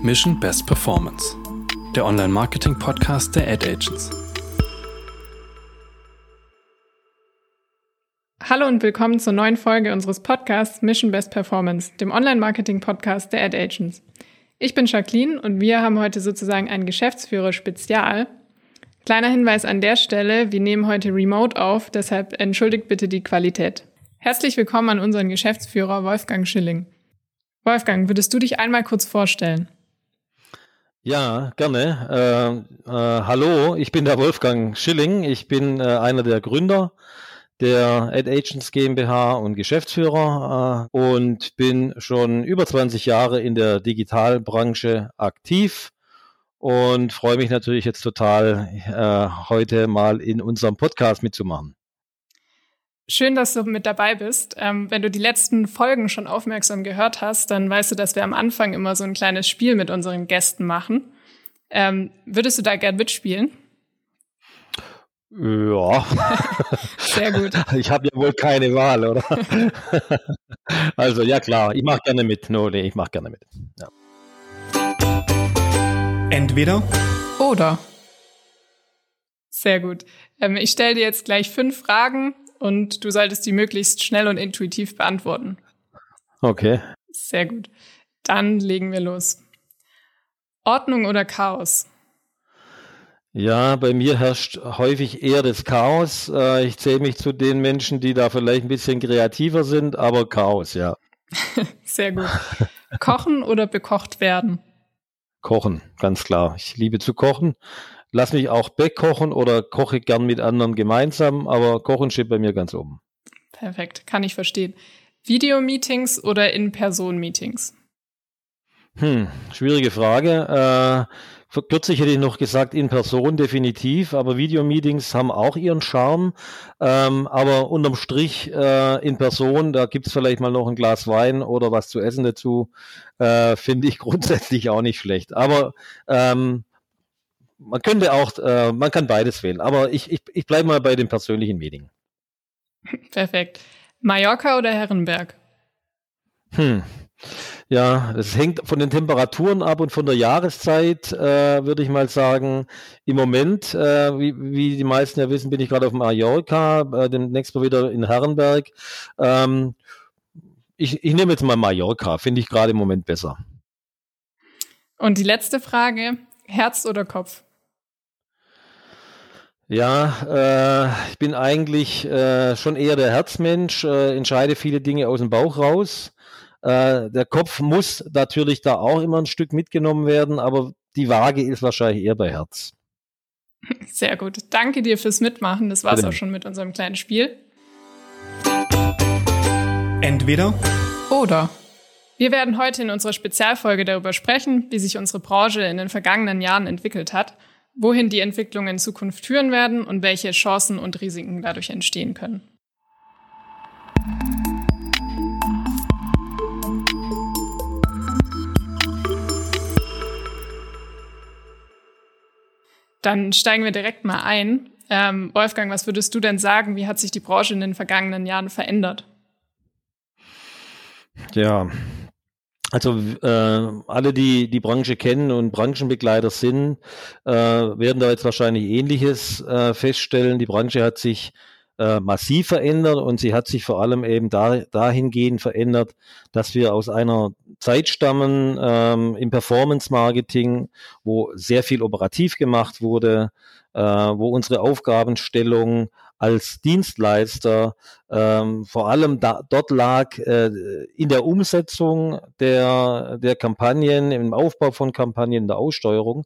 Mission Best Performance, der Online-Marketing-Podcast der Ad Agents. Hallo und willkommen zur neuen Folge unseres Podcasts Mission Best Performance, dem Online-Marketing-Podcast der Ad Agents. Ich bin Jacqueline und wir haben heute sozusagen ein Geschäftsführer-Spezial. Kleiner Hinweis an der Stelle, wir nehmen heute remote auf, deshalb entschuldigt bitte die Qualität. Herzlich willkommen an unseren Geschäftsführer Wolfgang Schilling. Wolfgang, würdest du dich einmal kurz vorstellen? Ja, gerne. Äh, äh, hallo, ich bin der Wolfgang Schilling. Ich bin äh, einer der Gründer der Ad Agents GmbH und Geschäftsführer äh, und bin schon über 20 Jahre in der Digitalbranche aktiv und freue mich natürlich jetzt total, äh, heute mal in unserem Podcast mitzumachen. Schön, dass du mit dabei bist. Ähm, wenn du die letzten Folgen schon aufmerksam gehört hast, dann weißt du, dass wir am Anfang immer so ein kleines Spiel mit unseren Gästen machen. Ähm, würdest du da gern mitspielen? Ja. Sehr gut. Ich habe ja wohl keine Wahl, oder? also ja klar, ich mache gerne mit. No, nee, ich mache gerne mit. Ja. Entweder oder. Sehr gut. Ähm, ich stelle dir jetzt gleich fünf Fragen und du solltest die möglichst schnell und intuitiv beantworten. Okay. Sehr gut. Dann legen wir los. Ordnung oder Chaos? Ja, bei mir herrscht häufig eher das Chaos. Äh, ich zähle mich zu den Menschen, die da vielleicht ein bisschen kreativer sind, aber Chaos, ja. Sehr gut. Kochen oder bekocht werden? Kochen, ganz klar. Ich liebe zu kochen lass mich auch bekochen oder koche gern mit anderen gemeinsam, aber Kochen steht bei mir ganz oben. Perfekt, kann ich verstehen. Videomeetings oder In-Person-Meetings? Hm, schwierige Frage. Äh, kürzlich hätte ich noch gesagt, in Person definitiv, aber Videomeetings haben auch ihren Charme. Ähm, aber unterm Strich äh, in Person, da gibt's vielleicht mal noch ein Glas Wein oder was zu essen dazu, äh, finde ich grundsätzlich auch nicht schlecht. Aber ähm, man könnte auch, äh, man kann beides wählen, aber ich, ich, ich bleibe mal bei dem persönlichen Meeting. Perfekt. Mallorca oder Herrenberg? Hm. Ja, es hängt von den Temperaturen ab und von der Jahreszeit, äh, würde ich mal sagen. Im Moment, äh, wie, wie die meisten ja wissen, bin ich gerade auf Mallorca, äh, demnächst mal wieder in Herrenberg. Ähm, ich, ich nehme jetzt mal Mallorca, finde ich gerade im Moment besser. Und die letzte Frage, Herz oder Kopf? Ja, äh, ich bin eigentlich äh, schon eher der Herzmensch, äh, entscheide viele Dinge aus dem Bauch raus. Äh, der Kopf muss natürlich da auch immer ein Stück mitgenommen werden, aber die Waage ist wahrscheinlich eher bei Herz. Sehr gut. Danke dir fürs Mitmachen. Das war's Bitte. auch schon mit unserem kleinen Spiel. Entweder oder. Wir werden heute in unserer Spezialfolge darüber sprechen, wie sich unsere Branche in den vergangenen Jahren entwickelt hat wohin die Entwicklungen in Zukunft führen werden und welche Chancen und Risiken dadurch entstehen können. Dann steigen wir direkt mal ein. Ähm, Wolfgang, was würdest du denn sagen? Wie hat sich die Branche in den vergangenen Jahren verändert? Ja, also äh, alle, die die Branche kennen und Branchenbegleiter sind, äh, werden da jetzt wahrscheinlich Ähnliches äh, feststellen. Die Branche hat sich äh, massiv verändert und sie hat sich vor allem eben da, dahingehend verändert, dass wir aus einer Zeit stammen ähm, im Performance-Marketing, wo sehr viel operativ gemacht wurde, äh, wo unsere Aufgabenstellung als Dienstleister ähm, vor allem da, dort lag äh, in der Umsetzung der, der Kampagnen, im Aufbau von Kampagnen, der Aussteuerung.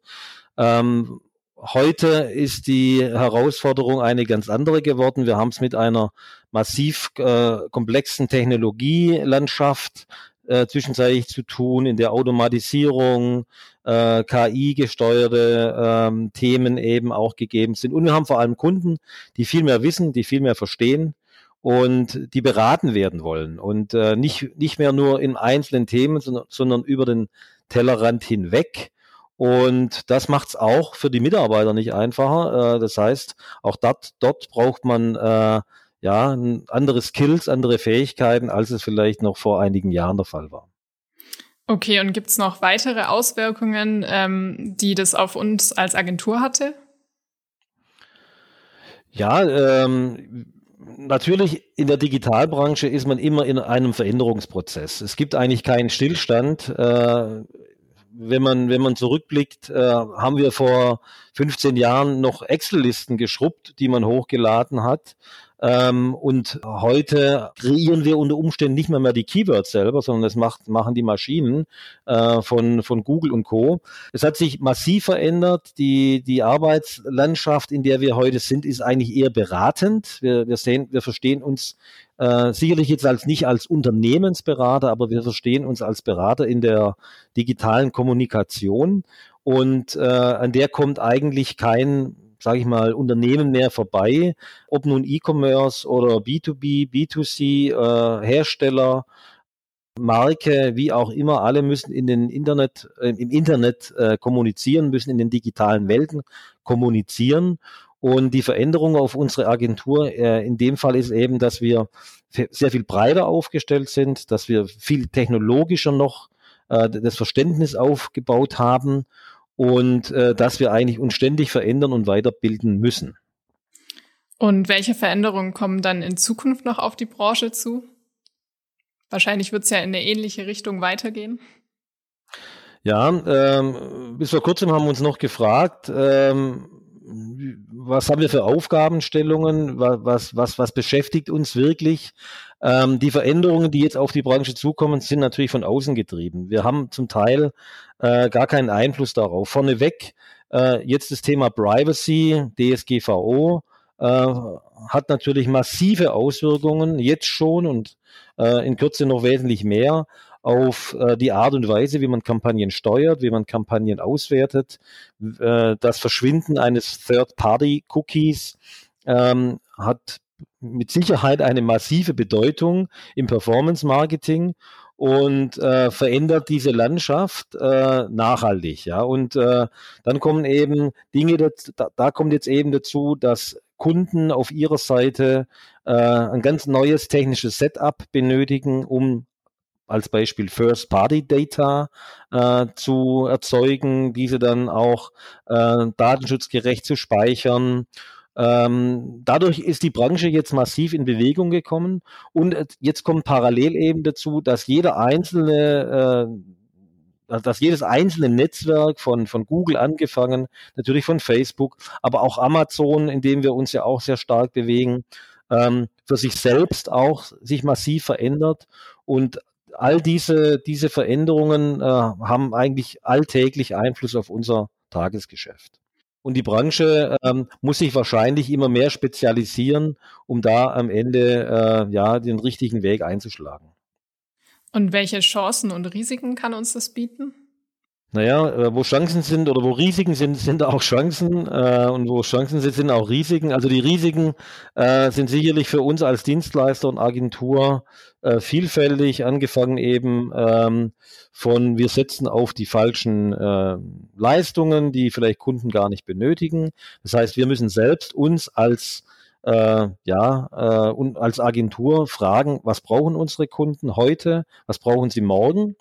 Ähm, heute ist die Herausforderung eine ganz andere geworden. Wir haben es mit einer massiv äh, komplexen Technologielandschaft äh, zwischenzeitlich zu tun, in der Automatisierung, äh, KI-gesteuerte ähm, Themen eben auch gegeben sind. Und wir haben vor allem Kunden, die viel mehr wissen, die viel mehr verstehen und die beraten werden wollen und äh, nicht, nicht mehr nur in einzelnen Themen, sondern, sondern über den Tellerrand hinweg. Und das macht es auch für die Mitarbeiter nicht einfacher. Äh, das heißt, auch dat, dort braucht man äh, ja andere Skills, andere Fähigkeiten, als es vielleicht noch vor einigen Jahren der Fall war. Okay, und gibt es noch weitere Auswirkungen, ähm, die das auf uns als Agentur hatte? Ja, ähm, natürlich in der Digitalbranche ist man immer in einem Veränderungsprozess. Es gibt eigentlich keinen Stillstand. Äh, wenn man, wenn man zurückblickt, äh, haben wir vor 15 Jahren noch Excel-Listen geschrubbt, die man hochgeladen hat. Ähm, und heute kreieren wir unter Umständen nicht mehr, mehr die Keywords selber, sondern das macht, machen die Maschinen äh, von, von Google und Co. Es hat sich massiv verändert. Die, die Arbeitslandschaft, in der wir heute sind, ist eigentlich eher beratend. Wir, wir, sehen, wir verstehen uns äh, sicherlich jetzt als nicht als Unternehmensberater, aber wir verstehen uns als Berater in der digitalen Kommunikation. Und äh, an der kommt eigentlich kein sage ich mal, Unternehmen mehr vorbei, ob nun E-Commerce oder B2B, B2C, äh, Hersteller, Marke, wie auch immer, alle müssen in den Internet, äh, im Internet äh, kommunizieren, müssen in den digitalen Welten kommunizieren. Und die Veränderung auf unsere Agentur äh, in dem Fall ist eben, dass wir sehr viel breiter aufgestellt sind, dass wir viel technologischer noch äh, das Verständnis aufgebaut haben und äh, dass wir eigentlich uns ständig verändern und weiterbilden müssen. Und welche Veränderungen kommen dann in Zukunft noch auf die Branche zu? Wahrscheinlich wird es ja in eine ähnliche Richtung weitergehen. Ja, ähm, bis vor kurzem haben wir uns noch gefragt, ähm, was haben wir für Aufgabenstellungen, was, was, was beschäftigt uns wirklich? Ähm, die Veränderungen, die jetzt auf die Branche zukommen, sind natürlich von außen getrieben. Wir haben zum Teil äh, gar keinen Einfluss darauf. Vorneweg äh, jetzt das Thema Privacy, DSGVO, äh, hat natürlich massive Auswirkungen, jetzt schon und äh, in Kürze noch wesentlich mehr auf äh, die Art und Weise, wie man Kampagnen steuert, wie man Kampagnen auswertet. Äh, das Verschwinden eines Third-Party-Cookies ähm, hat mit Sicherheit eine massive Bedeutung im Performance-Marketing und äh, verändert diese Landschaft äh, nachhaltig. Ja, und äh, dann kommen eben Dinge, da, da kommt jetzt eben dazu, dass Kunden auf ihrer Seite äh, ein ganz neues technisches Setup benötigen, um als Beispiel First-Party-Data äh, zu erzeugen, diese dann auch äh, datenschutzgerecht zu speichern. Ähm, dadurch ist die Branche jetzt massiv in Bewegung gekommen und jetzt kommt parallel eben dazu, dass jeder einzelne äh, dass jedes einzelne Netzwerk von, von Google angefangen, natürlich von Facebook, aber auch Amazon, in dem wir uns ja auch sehr stark bewegen, ähm, für sich selbst auch sich massiv verändert und all diese, diese Veränderungen äh, haben eigentlich alltäglich Einfluss auf unser Tagesgeschäft. Und die Branche ähm, muss sich wahrscheinlich immer mehr spezialisieren, um da am Ende äh, ja den richtigen Weg einzuschlagen. Und welche Chancen und Risiken kann uns das bieten? Naja, äh, wo Chancen sind oder wo Risiken sind, sind auch Chancen äh, und wo Chancen sind, sind auch Risiken. Also die Risiken äh, sind sicherlich für uns als Dienstleister und Agentur äh, vielfältig, angefangen eben ähm, von wir setzen auf die falschen äh, Leistungen, die vielleicht Kunden gar nicht benötigen. Das heißt, wir müssen selbst uns als äh, ja, äh, und als Agentur fragen, was brauchen unsere Kunden heute, was brauchen sie morgen,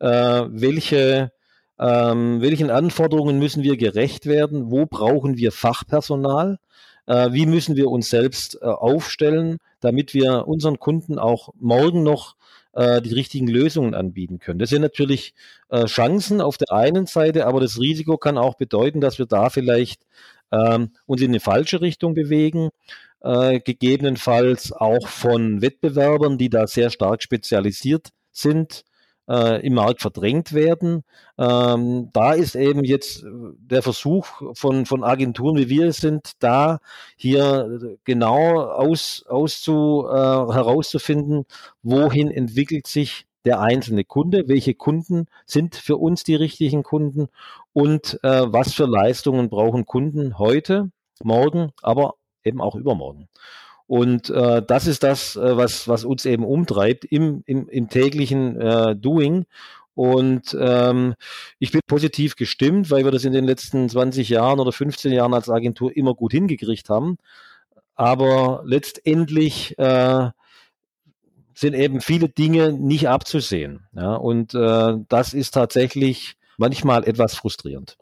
äh, welche ähm, welchen Anforderungen müssen wir gerecht werden? Wo brauchen wir Fachpersonal? Äh, wie müssen wir uns selbst äh, aufstellen, damit wir unseren Kunden auch morgen noch äh, die richtigen Lösungen anbieten können? Das sind natürlich äh, Chancen auf der einen Seite, aber das Risiko kann auch bedeuten, dass wir da vielleicht ähm, uns in eine falsche Richtung bewegen. Äh, gegebenenfalls auch von Wettbewerbern, die da sehr stark spezialisiert sind, äh, im Markt verdrängt werden. Ähm, da ist eben jetzt der Versuch von, von Agenturen, wie wir es sind, da hier genau aus, auszu, äh, herauszufinden, wohin entwickelt sich der einzelne Kunde, welche Kunden sind für uns die richtigen Kunden und äh, was für Leistungen brauchen Kunden heute, morgen, aber eben auch übermorgen. Und äh, das ist das, äh, was, was uns eben umtreibt im, im, im täglichen äh, Doing. Und ähm, ich bin positiv gestimmt, weil wir das in den letzten 20 Jahren oder 15 Jahren als Agentur immer gut hingekriegt haben. Aber letztendlich äh, sind eben viele Dinge nicht abzusehen. Ja, und äh, das ist tatsächlich manchmal etwas frustrierend.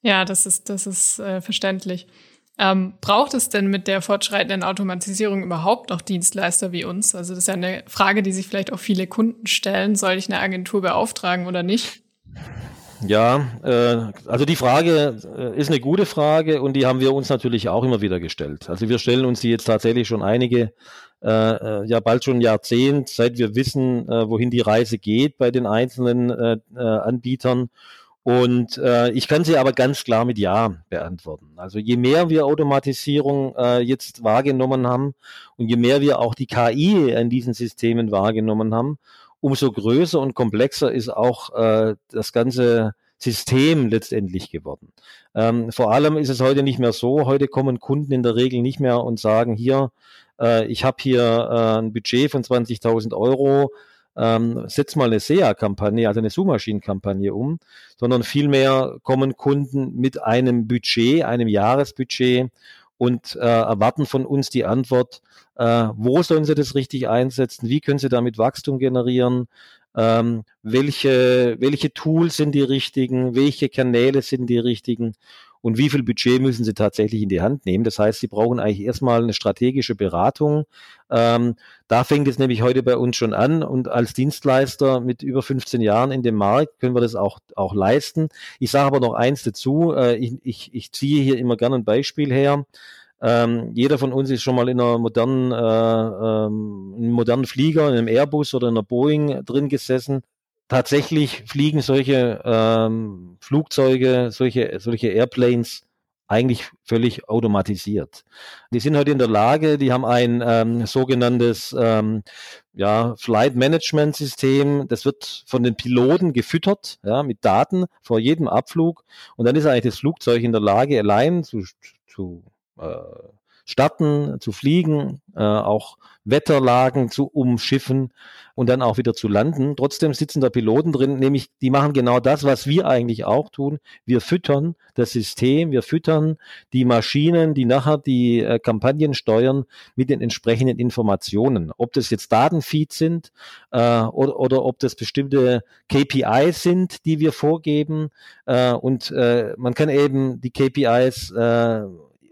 Ja, das ist, das ist äh, verständlich. Ähm, braucht es denn mit der fortschreitenden Automatisierung überhaupt noch Dienstleister wie uns? Also das ist ja eine Frage, die sich vielleicht auch viele Kunden stellen. Soll ich eine Agentur beauftragen oder nicht? Ja, äh, also die Frage äh, ist eine gute Frage und die haben wir uns natürlich auch immer wieder gestellt. Also wir stellen uns die jetzt tatsächlich schon einige, äh, äh ja bald schon ein Jahrzehnt, seit wir wissen, äh, wohin die Reise geht bei den einzelnen äh, Anbietern. Und äh, ich kann sie aber ganz klar mit Ja beantworten. Also je mehr wir Automatisierung äh, jetzt wahrgenommen haben und je mehr wir auch die KI in diesen Systemen wahrgenommen haben, umso größer und komplexer ist auch äh, das ganze System letztendlich geworden. Ähm, vor allem ist es heute nicht mehr so. Heute kommen Kunden in der Regel nicht mehr und sagen, hier, äh, ich habe hier äh, ein Budget von 20.000 Euro, ähm, setz mal eine SEA-Kampagne, also eine Suchmaschinenkampagne um, sondern vielmehr kommen Kunden mit einem Budget, einem Jahresbudget und äh, erwarten von uns die Antwort, äh, wo sollen sie das richtig einsetzen, wie können sie damit Wachstum generieren, ähm, welche, welche Tools sind die richtigen, welche Kanäle sind die richtigen und wie viel Budget müssen sie tatsächlich in die Hand nehmen. Das heißt, sie brauchen eigentlich erstmal eine strategische Beratung. Ähm, da fängt es nämlich heute bei uns schon an und als Dienstleister mit über 15 Jahren in dem Markt können wir das auch, auch leisten. Ich sage aber noch eins dazu, äh, ich, ich, ich ziehe hier immer gerne ein Beispiel her. Ähm, jeder von uns ist schon mal in einer modernen, äh, ähm, modernen Flieger, in einem Airbus oder in einer Boeing drin gesessen. Tatsächlich fliegen solche ähm, Flugzeuge, solche, solche Airplanes eigentlich völlig automatisiert. Die sind heute in der Lage, die haben ein ähm, sogenanntes ähm, ja, Flight Management System, das wird von den Piloten gefüttert, ja, mit Daten vor jedem Abflug und dann ist eigentlich das Flugzeug in der Lage, allein zu, zu äh, starten, zu fliegen, äh, auch Wetterlagen zu umschiffen und dann auch wieder zu landen. Trotzdem sitzen da Piloten drin, nämlich die machen genau das, was wir eigentlich auch tun. Wir füttern das System, wir füttern die Maschinen, die nachher die äh, Kampagnen steuern mit den entsprechenden Informationen. Ob das jetzt Datenfeeds sind äh, oder, oder ob das bestimmte KPIs sind, die wir vorgeben. Äh, und äh, man kann eben die KPIs äh,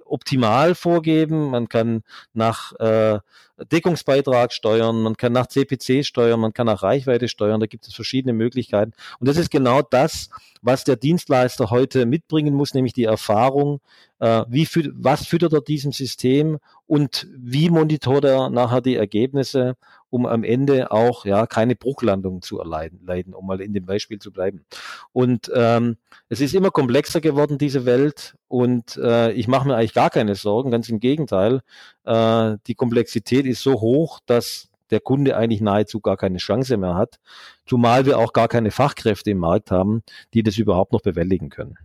optimal vorgeben. Man kann nach äh, Deckungsbeitrag steuern, man kann nach CPC steuern, man kann nach Reichweite steuern. Da gibt es verschiedene Möglichkeiten. Und das ist genau das, was der Dienstleister heute mitbringen muss, nämlich die Erfahrung, äh, wie fü was füttert er diesem System und wie monitort er nachher die Ergebnisse, um am Ende auch ja keine Bruchlandung zu erleiden, leiden, um mal in dem Beispiel zu bleiben. Und ähm, es ist immer komplexer geworden, diese Welt, und äh, ich mache mir eigentlich gar keine Sorgen, ganz im Gegenteil. Äh, die Komplexität ist so hoch, dass der Kunde eigentlich nahezu gar keine Chance mehr hat, zumal wir auch gar keine Fachkräfte im Markt haben, die das überhaupt noch bewältigen können.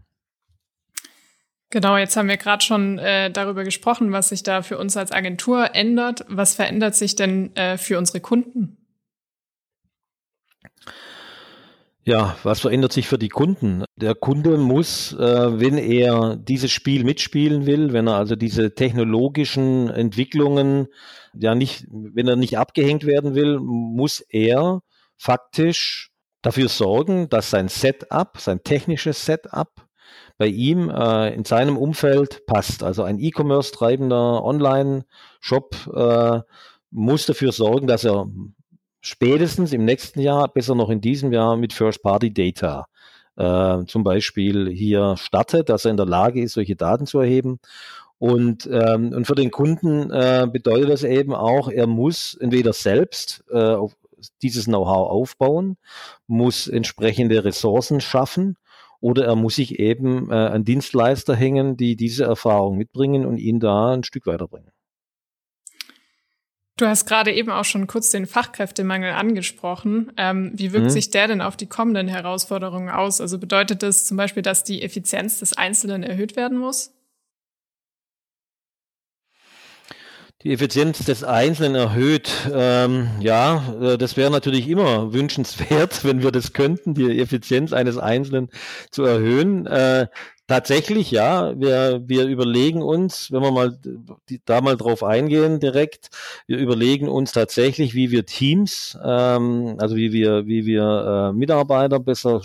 Genau, jetzt haben wir gerade schon äh, darüber gesprochen, was sich da für uns als Agentur ändert. Was verändert sich denn äh, für unsere Kunden? Ja, was verändert sich für die Kunden? Der Kunde muss, äh, wenn er dieses Spiel mitspielen will, wenn er also diese technologischen Entwicklungen ja nicht, wenn er nicht abgehängt werden will, muss er faktisch dafür sorgen, dass sein Setup, sein technisches Setup bei ihm äh, in seinem Umfeld passt. Also ein E-Commerce treibender Online-Shop äh, muss dafür sorgen, dass er spätestens im nächsten Jahr, besser noch in diesem Jahr mit First-Party-Data äh, zum Beispiel hier startet, dass er in der Lage ist, solche Daten zu erheben. Und, ähm, und für den Kunden äh, bedeutet das eben auch, er muss entweder selbst äh, dieses Know-how aufbauen, muss entsprechende Ressourcen schaffen oder er muss sich eben äh, an Dienstleister hängen, die diese Erfahrung mitbringen und ihn da ein Stück weiterbringen. Du hast gerade eben auch schon kurz den Fachkräftemangel angesprochen. Ähm, wie wirkt mhm. sich der denn auf die kommenden Herausforderungen aus? Also bedeutet das zum Beispiel, dass die Effizienz des Einzelnen erhöht werden muss? Die Effizienz des Einzelnen erhöht. Ähm, ja, äh, das wäre natürlich immer wünschenswert, wenn wir das könnten, die Effizienz eines Einzelnen zu erhöhen. Äh, Tatsächlich, ja. Wir, wir überlegen uns, wenn wir mal die, da mal drauf eingehen direkt, wir überlegen uns tatsächlich, wie wir Teams, ähm, also wie wir, wie wir äh, Mitarbeiter besser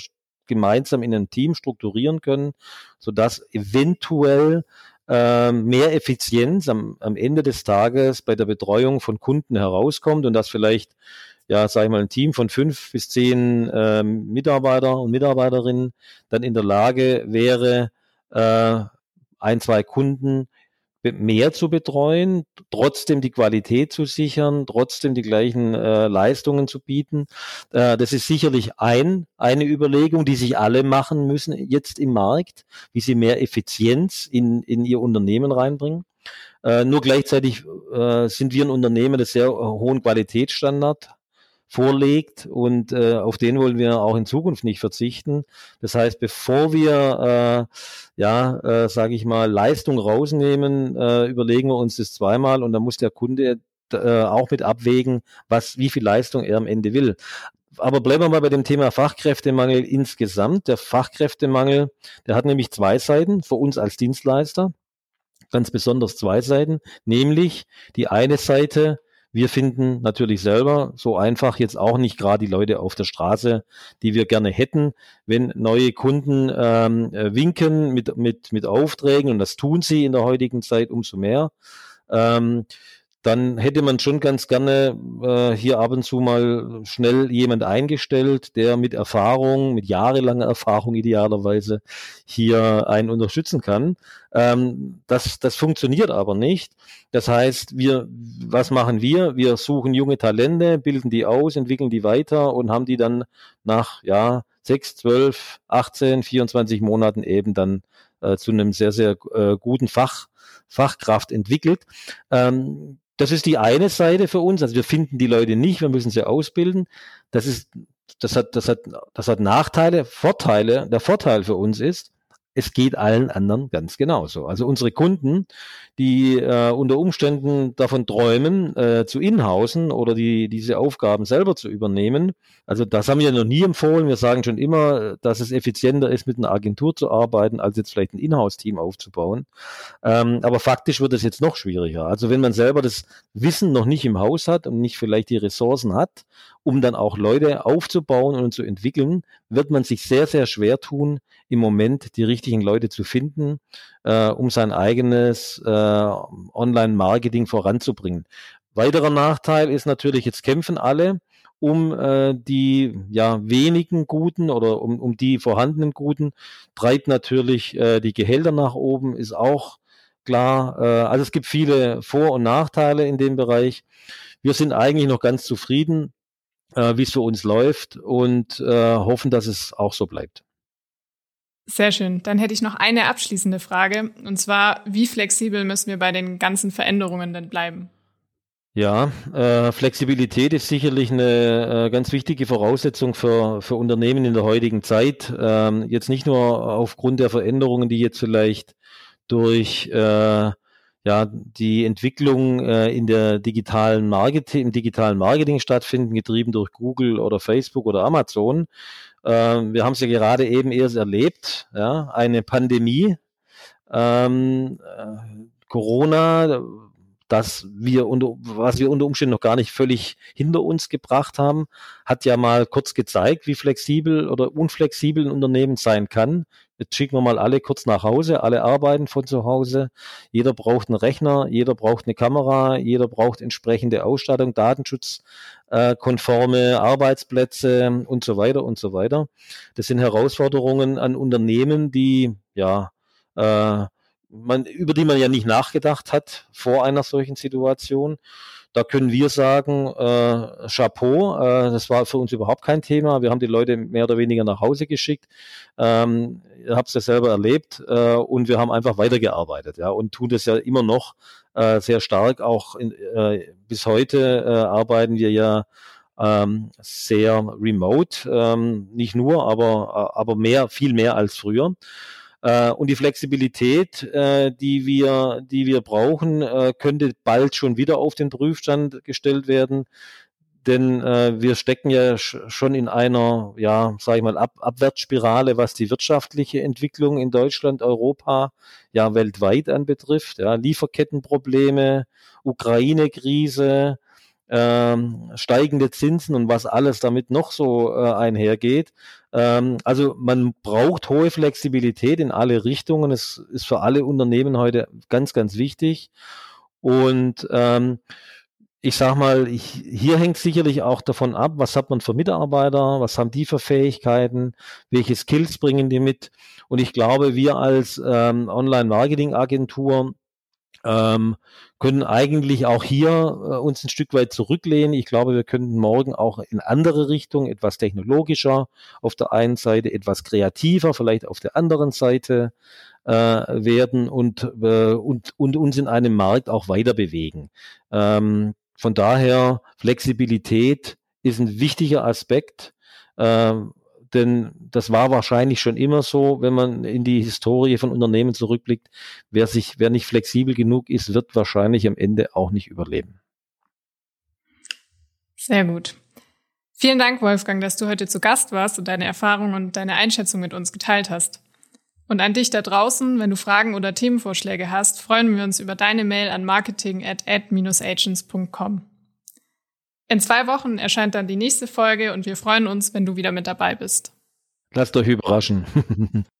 gemeinsam in einem Team strukturieren können, sodass eventuell äh, mehr Effizienz am, am Ende des Tages bei der Betreuung von Kunden herauskommt und dass vielleicht ja, sag ich mal, ein Team von fünf bis zehn ähm, Mitarbeiter und Mitarbeiterinnen dann in der Lage wäre, äh, ein, zwei Kunden mehr zu betreuen, trotzdem die Qualität zu sichern, trotzdem die gleichen äh, Leistungen zu bieten. Äh, das ist sicherlich ein, eine Überlegung, die sich alle machen müssen jetzt im Markt, wie sie mehr Effizienz in, in ihr Unternehmen reinbringen. Äh, nur gleichzeitig äh, sind wir ein Unternehmen, das sehr hohen Qualitätsstandard vorlegt und äh, auf den wollen wir auch in Zukunft nicht verzichten. Das heißt, bevor wir, äh, ja, äh, sage ich mal, Leistung rausnehmen, äh, überlegen wir uns das zweimal und dann muss der Kunde äh, auch mit abwägen, was, wie viel Leistung er am Ende will. Aber bleiben wir mal bei dem Thema Fachkräftemangel insgesamt. Der Fachkräftemangel, der hat nämlich zwei Seiten für uns als Dienstleister, ganz besonders zwei Seiten, nämlich die eine Seite, wir finden natürlich selber so einfach jetzt auch nicht gerade die Leute auf der Straße, die wir gerne hätten. Wenn neue Kunden ähm, äh, winken mit, mit, mit Aufträgen, und das tun sie in der heutigen Zeit umso mehr, ähm, dann hätte man schon ganz gerne äh, hier ab und zu mal schnell jemand eingestellt, der mit Erfahrung, mit jahrelanger Erfahrung idealerweise hier einen unterstützen kann. Ähm, das, das funktioniert aber nicht. Das heißt, wir, was machen wir? Wir suchen junge Talente, bilden die aus, entwickeln die weiter und haben die dann nach ja, sechs, zwölf, 18, 24 Monaten eben dann äh, zu einem sehr, sehr äh, guten Fach, Fachkraft entwickelt. Ähm, das ist die eine Seite für uns. Also wir finden die Leute nicht, wir müssen sie ausbilden. Das ist, das hat, das hat, das hat Nachteile, Vorteile. Der Vorteil für uns ist, es geht allen anderen ganz genauso. Also unsere Kunden, die äh, unter Umständen davon träumen, äh, zu inhausen oder die, diese Aufgaben selber zu übernehmen. Also das haben wir noch nie empfohlen. Wir sagen schon immer, dass es effizienter ist, mit einer Agentur zu arbeiten, als jetzt vielleicht ein Inhouse-Team aufzubauen. Ähm, aber faktisch wird es jetzt noch schwieriger. Also wenn man selber das Wissen noch nicht im Haus hat und nicht vielleicht die Ressourcen hat, um dann auch Leute aufzubauen und zu entwickeln, wird man sich sehr, sehr schwer tun, im Moment die richtigen Leute zu finden, äh, um sein eigenes äh, Online-Marketing voranzubringen. Weiterer Nachteil ist natürlich, jetzt kämpfen alle um äh, die ja wenigen Guten oder um, um die vorhandenen Guten, treibt natürlich äh, die Gehälter nach oben, ist auch klar. Äh, also es gibt viele Vor- und Nachteile in dem Bereich. Wir sind eigentlich noch ganz zufrieden, äh, wie es für uns läuft und äh, hoffen, dass es auch so bleibt. Sehr schön. Dann hätte ich noch eine abschließende Frage. Und zwar, wie flexibel müssen wir bei den ganzen Veränderungen denn bleiben? Ja, äh, Flexibilität ist sicherlich eine äh, ganz wichtige Voraussetzung für, für Unternehmen in der heutigen Zeit. Ähm, jetzt nicht nur aufgrund der Veränderungen, die jetzt vielleicht durch äh, ja, die Entwicklung äh, in der digitalen Marketing, im digitalen Marketing stattfinden, getrieben durch Google oder Facebook oder Amazon, ähm, wir haben es ja gerade eben erst erlebt, ja, eine Pandemie, ähm, äh, Corona, das wir unter, was wir unter Umständen noch gar nicht völlig hinter uns gebracht haben, hat ja mal kurz gezeigt, wie flexibel oder unflexibel ein Unternehmen sein kann. Jetzt schicken wir mal alle kurz nach Hause, alle arbeiten von zu Hause. Jeder braucht einen Rechner, jeder braucht eine Kamera, jeder braucht entsprechende Ausstattung, datenschutzkonforme Arbeitsplätze und so weiter und so weiter. Das sind Herausforderungen an Unternehmen, die ja äh, man, über die man ja nicht nachgedacht hat vor einer solchen Situation. Da können wir sagen, äh, Chapeau, äh, das war für uns überhaupt kein Thema. Wir haben die Leute mehr oder weniger nach Hause geschickt. Ähm, ihr habt es ja selber erlebt äh, und wir haben einfach weitergearbeitet, ja, und tun das ja immer noch äh, sehr stark. Auch in, äh, bis heute äh, arbeiten wir ja ähm, sehr remote, ähm, nicht nur, aber, aber mehr, viel mehr als früher. Äh, und die Flexibilität, äh, die wir, die wir brauchen, äh, könnte bald schon wieder auf den Prüfstand gestellt werden. denn äh, wir stecken ja schon in einer, ja, sage ich mal, Ab Abwärtsspirale, was die wirtschaftliche Entwicklung in Deutschland, Europa, ja weltweit anbetrifft. Ja, Lieferkettenprobleme, Ukraine-Krise, ähm, steigende Zinsen und was alles damit noch so äh, einhergeht. Ähm, also man braucht hohe Flexibilität in alle Richtungen. Es ist für alle Unternehmen heute ganz, ganz wichtig. Und ähm, ich sag mal, ich, hier hängt sicherlich auch davon ab, was hat man für Mitarbeiter, was haben die für Fähigkeiten, welche Skills bringen die mit. Und ich glaube, wir als ähm, Online-Marketing-Agentur ähm, können eigentlich auch hier äh, uns ein Stück weit zurücklehnen. Ich glaube, wir könnten morgen auch in andere Richtungen, etwas technologischer auf der einen Seite, etwas kreativer vielleicht auf der anderen Seite äh, werden und, äh, und, und uns in einem Markt auch weiter bewegen. Ähm, von daher, Flexibilität ist ein wichtiger Aspekt, äh, denn das war wahrscheinlich schon immer so, wenn man in die Historie von Unternehmen zurückblickt. Wer sich, wer nicht flexibel genug ist, wird wahrscheinlich am Ende auch nicht überleben. Sehr gut. Vielen Dank, Wolfgang, dass du heute zu Gast warst und deine Erfahrungen und deine Einschätzung mit uns geteilt hast. Und an dich da draußen, wenn du Fragen oder Themenvorschläge hast, freuen wir uns über deine Mail an marketing at ad-agents.com. In zwei Wochen erscheint dann die nächste Folge und wir freuen uns, wenn du wieder mit dabei bist. Lasst euch überraschen.